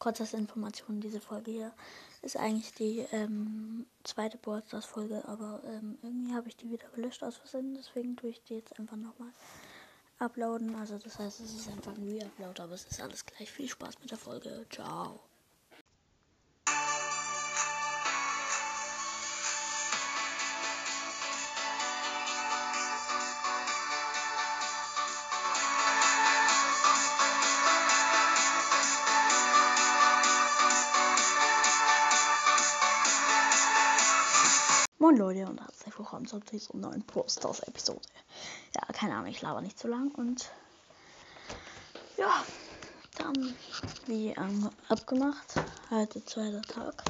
kurz als Information, diese Folge hier ist eigentlich die ähm, zweite Ballstars Folge, aber ähm, irgendwie habe ich die wieder gelöscht aus Versehen, deswegen tue ich die jetzt einfach nochmal uploaden. Also das heißt, es ist einfach ein Re-Upload, aber es ist alles gleich. Viel Spaß mit der Folge. Ciao. Willkommen zu dieser neuen Posters Episode. Ja, keine Ahnung, ich laber nicht zu lang und ja, dann wie ähm, abgemacht, heute zweiter Tag,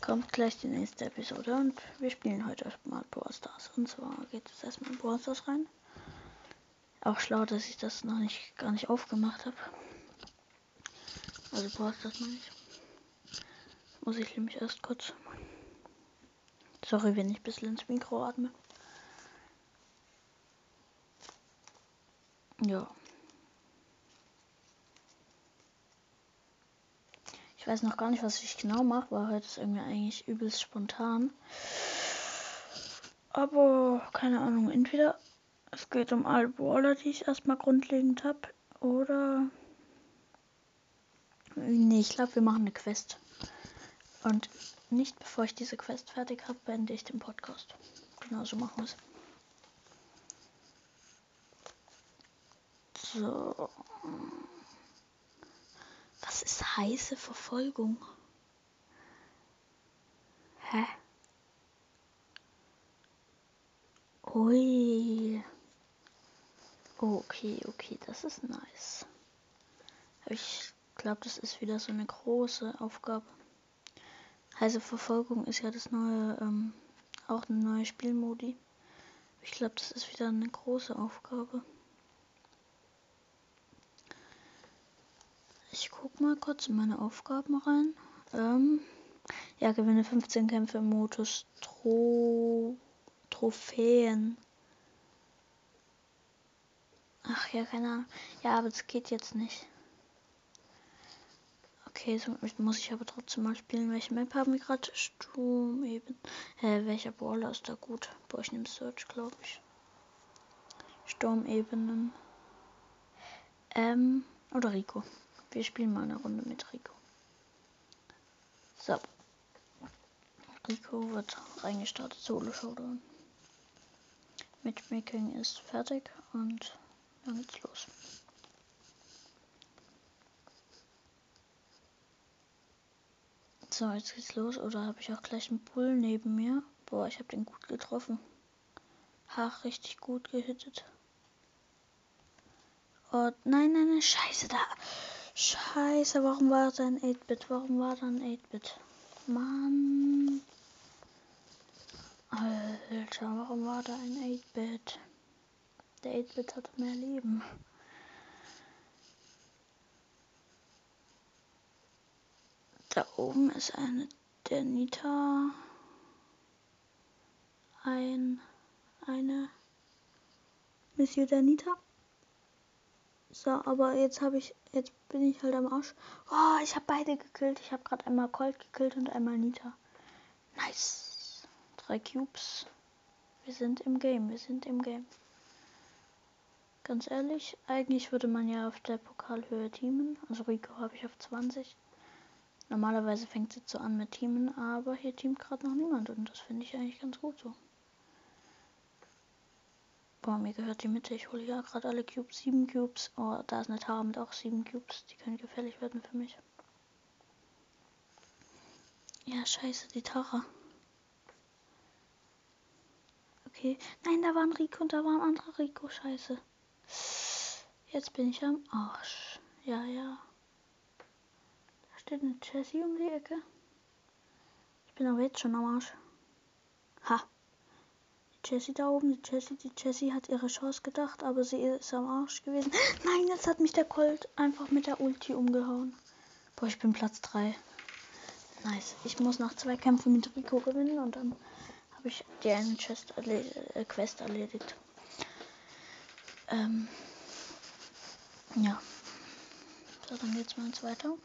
kommt gleich die nächste Episode und wir spielen heute erstmal Posters. Und zwar geht es erstmal in Posters rein. Auch schlau, dass ich das noch nicht gar nicht aufgemacht habe. Also Posters meine ich. Muss ich nämlich erst kurz Sorry, wenn ich ein bisschen ins Mikro atme. Ja. Ich weiß noch gar nicht, was ich genau mache, weil heute ist irgendwie eigentlich übelst spontan. Aber keine Ahnung, entweder es geht um alle Brawler, die ich erstmal grundlegend habe, oder. Nee, ich glaube, wir machen eine Quest. Und nicht bevor ich diese Quest fertig habe, beende ich den Podcast. Genau so machen wir es. So. Was ist heiße Verfolgung? Hä? Ui. Okay, okay, das ist nice. Ich glaube, das ist wieder so eine große Aufgabe. Heiße Verfolgung ist ja das neue, ähm, auch eine neue Spielmodi. Ich glaube, das ist wieder eine große Aufgabe. Ich guck mal kurz in meine Aufgaben rein. Ähm, ja, gewinne 15 Kämpfe im Modus Tro Trophäen. Ach ja, keine Ahnung. Ja, aber das geht jetzt nicht. Okay, so muss ich aber trotzdem mal spielen. Welche Map haben wir gerade? Sturm eben. Hä, welcher Brawler ist da gut? Boah, ich nehme Search, glaube ich. Sturmebenen. Ähm, oder Rico. Wir spielen mal eine Runde mit Rico. So. Rico wird reingestartet. Solo Showdown. Matchmaking ist fertig und dann geht's los. So, jetzt geht's los. Oder habe ich auch gleich einen Bull neben mir? Boah, ich habe den gut getroffen. Ach, richtig gut gehittet. Oh, nein, nein, nein, scheiße, da. Scheiße, warum war da ein 8-Bit? Warum war da ein 8-Bit? Mann. Alter, warum war da ein 8-Bit? Der 8-Bit hatte mehr Leben. Da oben ist eine der Nita. Ein eine Monsieur der Nita. So, aber jetzt habe ich jetzt bin ich halt am Arsch. Oh, ich habe beide gekillt. Ich habe gerade einmal Colt gekillt und einmal Nita. Nice. Drei Cubes. Wir sind im Game, wir sind im Game. Ganz ehrlich, eigentlich würde man ja auf der Pokalhöhe teamen. Also Rico habe ich auf 20. Normalerweise fängt sie so an mit Teamen, aber hier teamt gerade noch niemand und das finde ich eigentlich ganz gut so. Boah, mir gehört die Mitte. Ich hole ja gerade alle Cubes. Sieben Cubes. Oh, da ist eine Tara mit auch sieben Cubes. Die können gefährlich werden für mich. Ja, scheiße, die Tara. Okay. Nein, da war ein Rico und da war ein anderer Rico. Scheiße. Jetzt bin ich am Arsch. Ja, ja steht eine Jessie um die Ecke. Ich bin aber jetzt schon am Arsch. Ha. Die Jessie da oben, die Jessie, die Jessie hat ihre Chance gedacht, aber sie ist am Arsch gewesen. Nein, jetzt hat mich der Colt einfach mit der Ulti umgehauen. Boah, ich bin Platz 3. Nice. Ich muss noch zwei Kämpfe mit Rico gewinnen und dann habe ich die eine Chest erled äh, Quest erledigt. Ähm, ja. So, dann geht's mal weiter.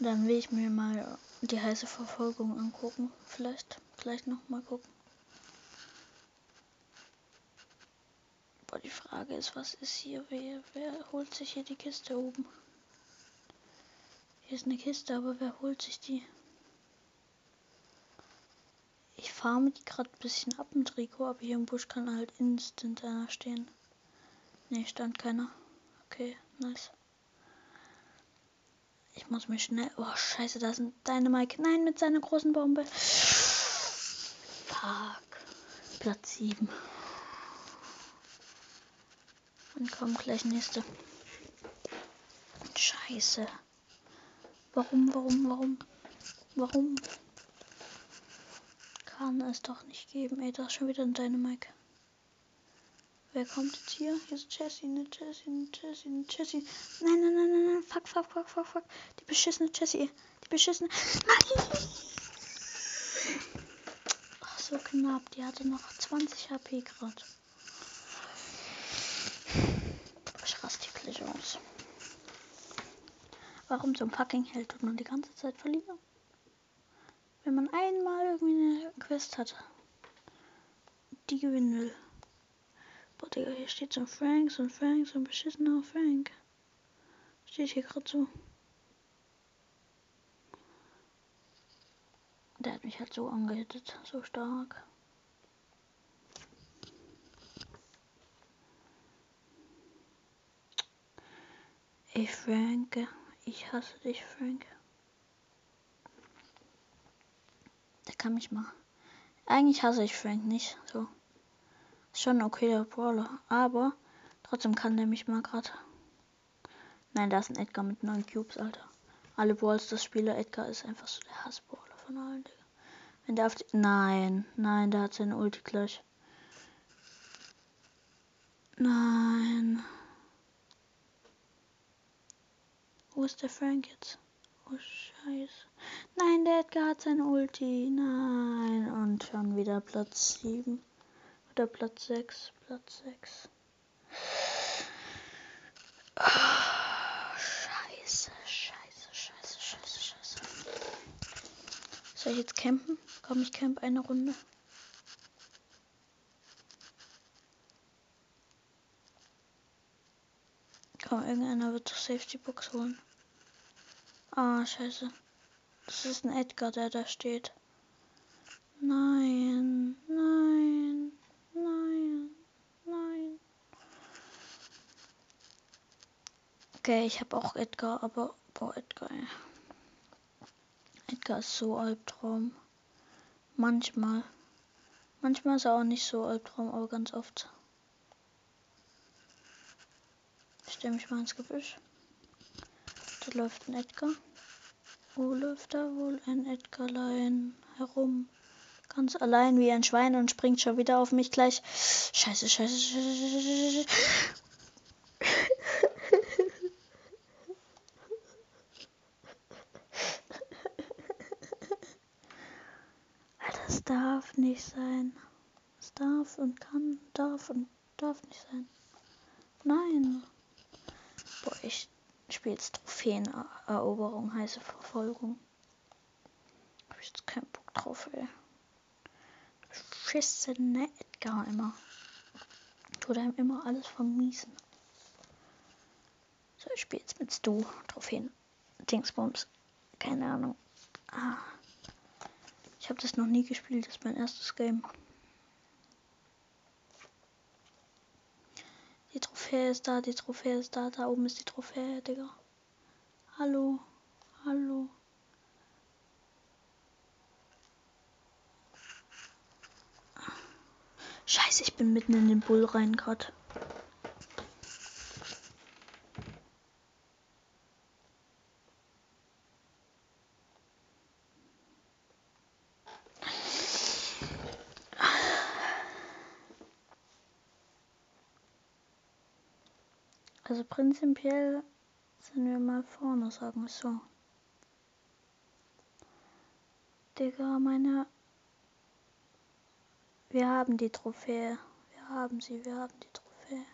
Dann will ich mir mal die heiße Verfolgung angucken. Vielleicht, vielleicht noch mal gucken. Aber die Frage ist, was ist hier? Wer, wer holt sich hier die Kiste oben? Hier ist eine Kiste, aber wer holt sich die? Ich farme die gerade ein bisschen ab im Trikot, aber hier im Busch kann halt instant einer stehen. Ne, stand keiner. Okay, nice. Ich muss mich schnell. Oh, scheiße, da sind deine Mike. Nein, mit seiner großen Bombe. Fuck. Platz 7. Und kommen gleich nächste. Scheiße. Warum, warum, warum? Warum? Kann es doch nicht geben. Ey, da ist schon wieder ein Dynamike. Wer kommt jetzt hier? Hier ist Jessie, ne Jessie, ne Jessie, ne Jessie. Nein, nein, nein, nein, nein. Fuck, fuck, fuck, fuck, fuck. Die beschissene Jessie. Die beschissene. Ach, so knapp. Die hatte noch 20 HP gerade. gleich aus. Warum zum fucking Held tut man die ganze Zeit verlieren? Wenn man einmal irgendwie eine Quest hat, die gewinnen will. Boah, Digga, hier steht so ein Frank, so ein Frank, so ein beschissener Frank. Steht hier gerade so. Der hat mich halt so angehittet, so stark. Ich Frank, ich hasse dich, Frank. Der kann mich mal. Eigentlich hasse ich Frank nicht. So. Schon ein okayer Brawler. Aber trotzdem kann der mich mal gerade. Nein, da ist ein Edgar mit 9 Cubes, Alter. Alle Brawls, das Spieler Edgar ist einfach so der Hassbrawler von allen, Digga. Wenn der auf die. Nein, nein, der hat seine Ulti gleich. Nein. Wo ist der Frank jetzt? Oh, scheiße. Nein, der Edgar hat sein Ulti. Nein. Und schon wieder Platz 7. Oder Platz 6. Platz 6. Oh, scheiße, scheiße, scheiße, scheiße, scheiße. Soll ich jetzt campen? Komm, ich camp eine Runde. Komm, irgendeiner wird doch Safety Box holen. Ah, scheiße. Das ist ein Edgar, der da steht. Nein, nein, nein. Okay, ich habe auch Edgar, aber boah, Edgar. Edgar ist so Albtraum. Manchmal. Manchmal ist er auch nicht so Albtraum, aber ganz oft. Ich stelle mich mal ins Gebüsch. Da läuft ein Edgar. Wo läuft da wohl ein Edgarlein herum? Ganz allein wie ein Schwein und springt schon wieder auf mich gleich. Scheiße, scheiße, scheiße. Darf nicht sein. Es darf und kann, darf und darf nicht sein. Nein. Boah, ich Spiels Trophäeneroberung, heiße Verfolgung. Hab ich jetzt keinen Bock drauf, ey. Beschissene Edgar immer. Tut einem immer alles vermiesen. So, ich spiele jetzt mit Stu. Trophäen. Dingsbums. Keine Ahnung. Ah. Ich habe das noch nie gespielt. Das ist mein erstes Game. Die Trophäe ist da, die Trophäe ist da, da oben ist die Trophäe, Digga. Hallo, hallo. Scheiße, ich bin mitten in den Bull rein gerade. Also prinzipiell sind wir mal vorne, sagen wir so. Digga, meine. Wir haben die Trophäe. Wir haben sie, wir haben die Trophäe.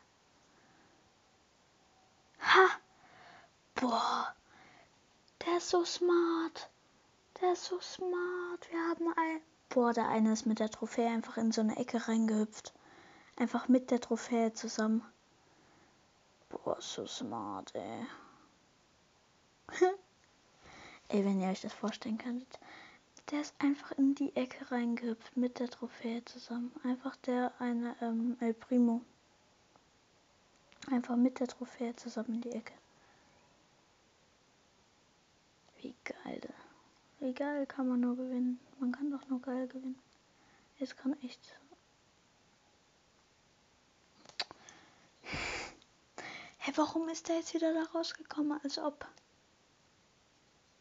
Ha! Boah. Der ist so smart. Der ist so smart. Wir haben ein. Boah, der eine ist mit der Trophäe einfach in so eine Ecke reingehüpft. Einfach mit der Trophäe zusammen. Boah, so smart, ey. ey, wenn ihr euch das vorstellen könntet. Der ist einfach in die Ecke reingehüpft mit der Trophäe zusammen. Einfach der eine ähm, El Primo. Einfach mit der Trophäe zusammen in die Ecke. Wie geil. Wie geil kann man nur gewinnen. Man kann doch nur geil gewinnen. Es kann echt. Hä, warum ist der jetzt wieder da rausgekommen? Als ob.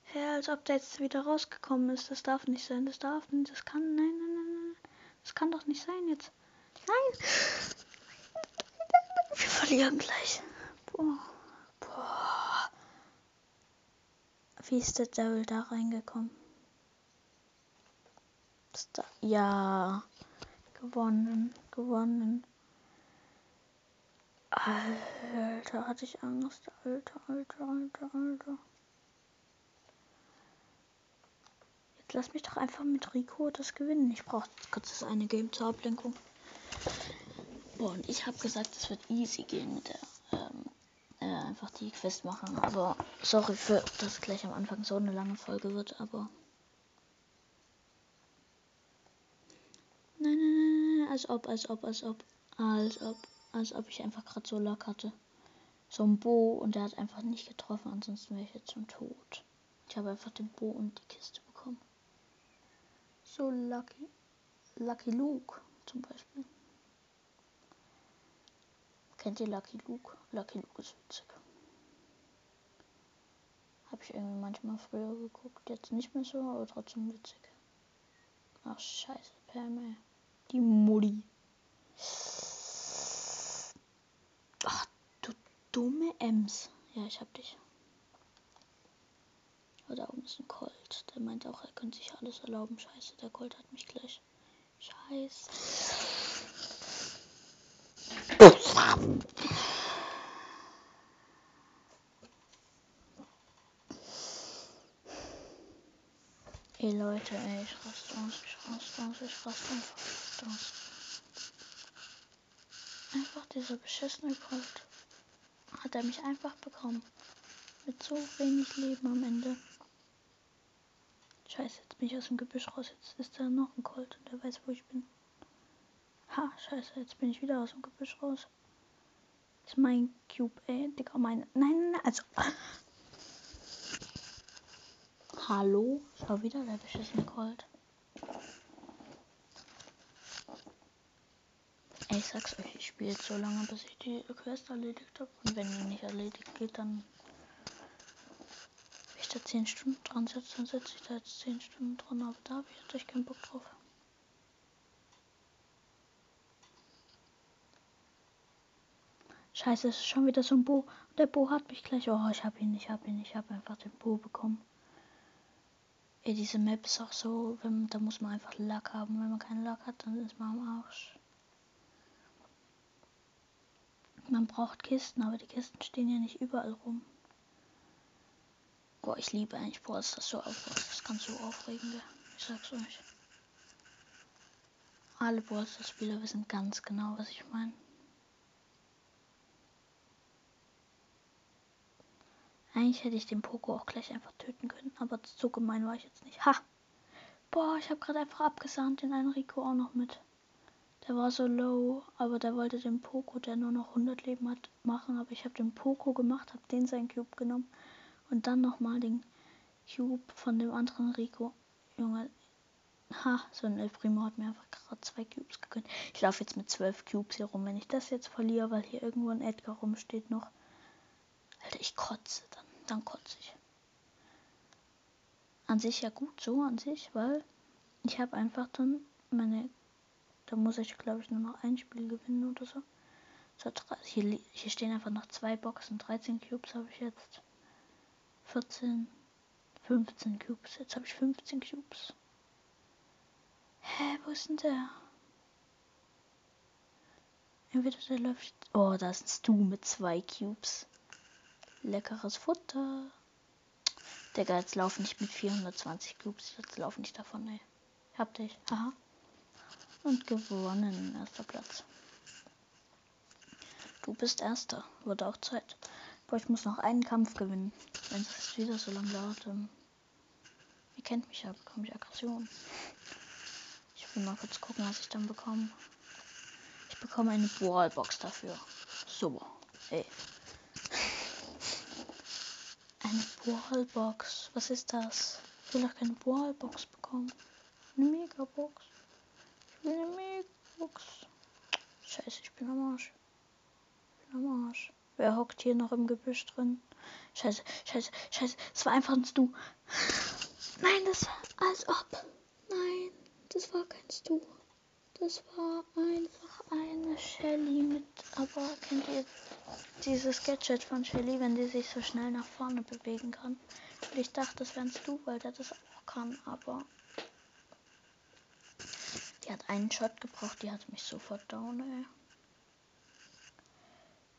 Hä, als ob der jetzt wieder rausgekommen ist. Das darf nicht sein. Das darf nicht. Das kann. Nein, nein, nein, nein. Das kann doch nicht sein jetzt. Nein! Wir verlieren gleich. Boah. Boah. Wie ist der Devil da reingekommen? Da, ja. Gewonnen. Gewonnen. Alter, hatte ich Angst. Alter, alter, alter, alter. Jetzt lass mich doch einfach mit Rico das gewinnen. Ich brauche kurz das eine Game zur Ablenkung. Boah, und ich habe gesagt, es wird easy gehen mit der. Ähm, äh, einfach die Quest machen. Aber sorry für, dass gleich am Anfang so eine lange Folge wird, aber. Nein, nein, nein, nein, als ob, als ob, als ob, als ob, als ob ich einfach gerade so Lack hatte. So ein Bo und der hat einfach nicht getroffen, ansonsten wäre ich jetzt schon tot. Ich habe einfach den Bo und die Kiste bekommen. So lucky. Lucky Luke zum Beispiel. Kennt ihr Lucky Luke? Lucky Luke ist witzig. Habe ich irgendwie manchmal früher geguckt. Jetzt nicht mehr so, aber trotzdem witzig. Ach, scheiße, Pam, Die Mutti. Ach, du dumme Ems. Ja, ich hab dich. Da oben ist ein Colt. Der meint auch, er könnte sich alles erlauben. Scheiße, der Colt hat mich gleich. Scheiße. Ey Leute, ey, ich raste aus, ich raste aus, ich raste einfach aus. Einfach dieser beschissene Colt. Hat er mich einfach bekommen. Mit so wenig Leben am Ende. Scheiße, jetzt bin ich aus dem Gebüsch raus. Jetzt ist da noch ein Colt und der weiß, wo ich bin. Ha, scheiße, jetzt bin ich wieder aus dem Gebüsch raus. Ist mein Cube, ey, Digga, mein. Nein, nein, also. Hallo? Schau wieder der beschissene Colt. Ich sag's euch, ich spiele so lange, bis ich die Quest erledigt habe. Und wenn die nicht erledigt geht, dann. Wenn ich da 10 Stunden dran setze, dann setze ich da jetzt 10 Stunden dran. Aber da habe ich echt keinen Bock drauf. Scheiße, es ist schon wieder so ein Bo. Der Bo hat mich gleich. Oh, ich hab ihn, ich hab ihn, ich hab einfach den Bo bekommen. Ey, diese Map ist auch so, wenn, da muss man einfach Lack haben. Wenn man keinen Lack hat, dann ist man am Arsch. Man braucht Kisten, aber die Kisten stehen ja nicht überall rum. Boah, ich liebe eigentlich ist das so aufregend. Das kann so aufregend Ich sag's euch. Alle Ballstars-Spieler wissen ganz genau, was ich meine. Eigentlich hätte ich den Poko auch gleich einfach töten können, aber so gemein war ich jetzt nicht. Ha! Boah, ich habe gerade einfach abgesahnt den einen Rico auch noch mit. Der war so low, aber der wollte den Poko, der nur noch 100 Leben hat, machen. Aber ich habe den Poko gemacht, habe den seinen Cube genommen und dann nochmal den Cube von dem anderen Rico. Junge, ha, so ein El Primo hat mir einfach gerade zwei Cubes gegönnt. Ich laufe jetzt mit zwölf Cubes hier rum. Wenn ich das jetzt verliere, weil hier irgendwo ein Edgar rumsteht noch. Alter, ich kotze dann dann kotze ich. An sich ja gut so an sich, weil ich habe einfach dann meine, da muss ich glaube ich nur noch ein Spiel gewinnen oder so. hier, hier stehen einfach noch zwei Boxen, 13 Cubes habe ich jetzt. 14, 15 Cubes. Jetzt habe ich 15 Cubes. Hä, wo ist denn der? Entweder der läuft. Oh, da ist ein Stu mit zwei Cubes. Leckeres Futter. Digga, jetzt lauf nicht mit 420 Cubes. Jetzt lauf nicht davon, ey. Hab dich. Aha. Und gewonnen. Erster Platz. Du bist Erster. Wurde auch Zeit. Boah, ich muss noch einen Kampf gewinnen. Wenn es wieder so lange dauert, dann. Ihr kennt mich ja, bekomme ich Aggression. Ich will mal kurz gucken, was ich dann bekomme. Ich bekomme eine Wallbox dafür. So. Ey. Eine Wallbox. Was ist das? Ich will doch keine Wallbox bekommen. Eine Megabox. Megabox. Scheiße, ich bin am Arsch. Ich bin am Arsch. Wer hockt hier noch im Gebüsch drin? Scheiße, scheiße, scheiße. Es war einfach ein Stu. Nein, das war als ob. Nein, das war kein Stu. Das war einfach eine Shelly mit. Aber kennt ihr dieses Gadget von Shelly, wenn die sich so schnell nach vorne bewegen kann? Und ich dachte, das wären Stu, weil der das auch kann, aber. Die hat einen Shot gebraucht, die hat mich sofort down, ey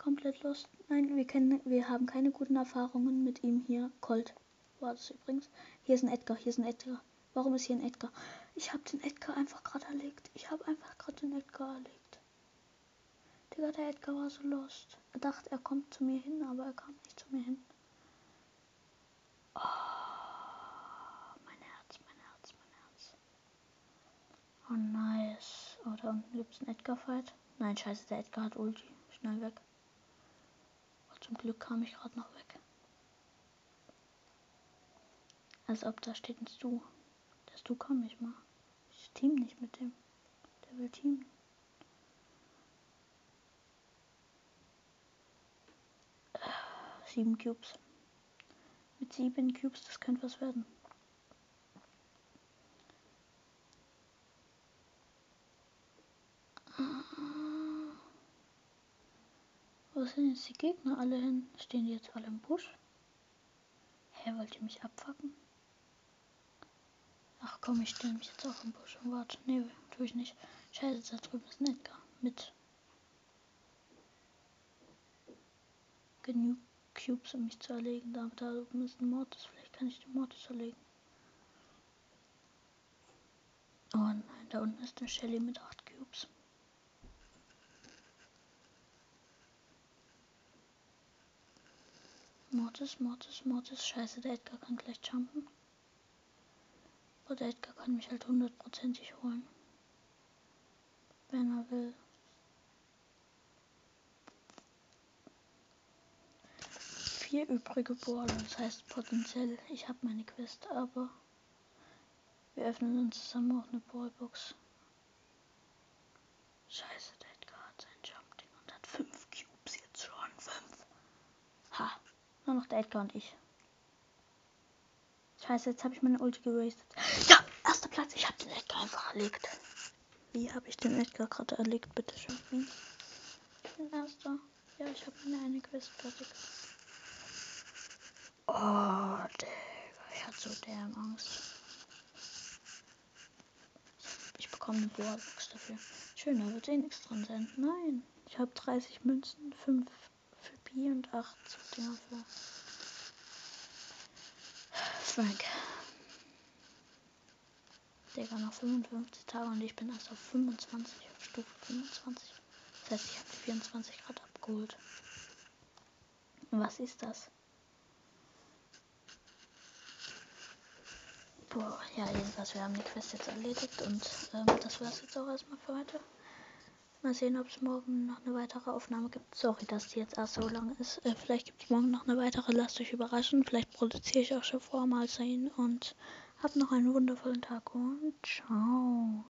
komplett lost. Nein, wir kennen, wir haben keine guten Erfahrungen mit ihm hier. Colt war das übrigens. Hier ist ein Edgar, hier ist ein Edgar. Warum ist hier ein Edgar? Ich habe den Edgar einfach gerade erlegt. Ich habe einfach gerade den Edgar erlegt. Digga, der Edgar war so lost. Er dachte, er kommt zu mir hin, aber er kam nicht zu mir hin. Oh, mein Herz, mein Herz, mein Herz. Oh, nice. Oh, unten gibt es einen Edgar-Fight. Nein, scheiße, der Edgar hat Ulti. Schnell weg. Zum Glück kam ich gerade noch weg. Als ob da steht ein Stu. Der Stu kann mich mal. Ich team nicht mit dem. Der will teamen. Sieben Cubes. Mit sieben Cubes, das könnte was werden. Sind jetzt die Gegner alle hin? Stehen die jetzt alle im Busch? Hä, wollt ihr mich abfacken? Ach komm, ich stelle mich jetzt auch im Busch und warte. Nee, tue ich nicht. Scheiße, da drüben ist ein Edgar. Mit genug Cubes, um mich zu erlegen. Da, da oben ist ein Mortis. Vielleicht kann ich den Mortis erlegen. Oh nein, da unten ist eine Shelly mit 8 Cubes. Mortis, Mortis, Mortis. Scheiße, der Edgar kann gleich jumpen. Aber der Edgar kann mich halt hundertprozentig holen. Wenn er will. Vier übrige Brawler, das heißt potenziell, ich habe meine Quest, aber wir öffnen uns zusammen auch eine Ballbox. Scheiße, der Edgar hat sein Jump-Ding und hat fünf Cubes jetzt schon. Fünf. Ha. Nur noch der Edgar und ich. Scheiße, jetzt habe ich meine Ulti gerastet. Ja, erster Platz. Ich habe den Edgar einfach erlegt. Wie habe ich den Edgar gerade erlegt? Bitte schön. Ich bin erster. Ja, ich habe meine eine Quest fertig. Oh, Digga. Ich hatte so derm Angst. Ich bekomme eine Bohrbox dafür. Schön, da wird eh nichts dran sein. Nein. Ich habe 30 Münzen, 5 Pi und 8 Dinger für Frank. Digga, noch 55 Tage und ich bin erst auf 25, auf Stufe 25. Das heißt, ich habe die 24 Grad abgeholt. Was ist das? Boah, ja, jedenfalls, wir haben die Quest jetzt erledigt und ähm, das es jetzt auch erstmal für heute. Mal sehen, ob es morgen noch eine weitere Aufnahme gibt. Sorry, dass die jetzt erst so lang ist. Äh, vielleicht gibt es morgen noch eine weitere. Lasst euch überraschen. Vielleicht produziere ich auch schon vor mal sehen. Und habt noch einen wundervollen Tag und ciao.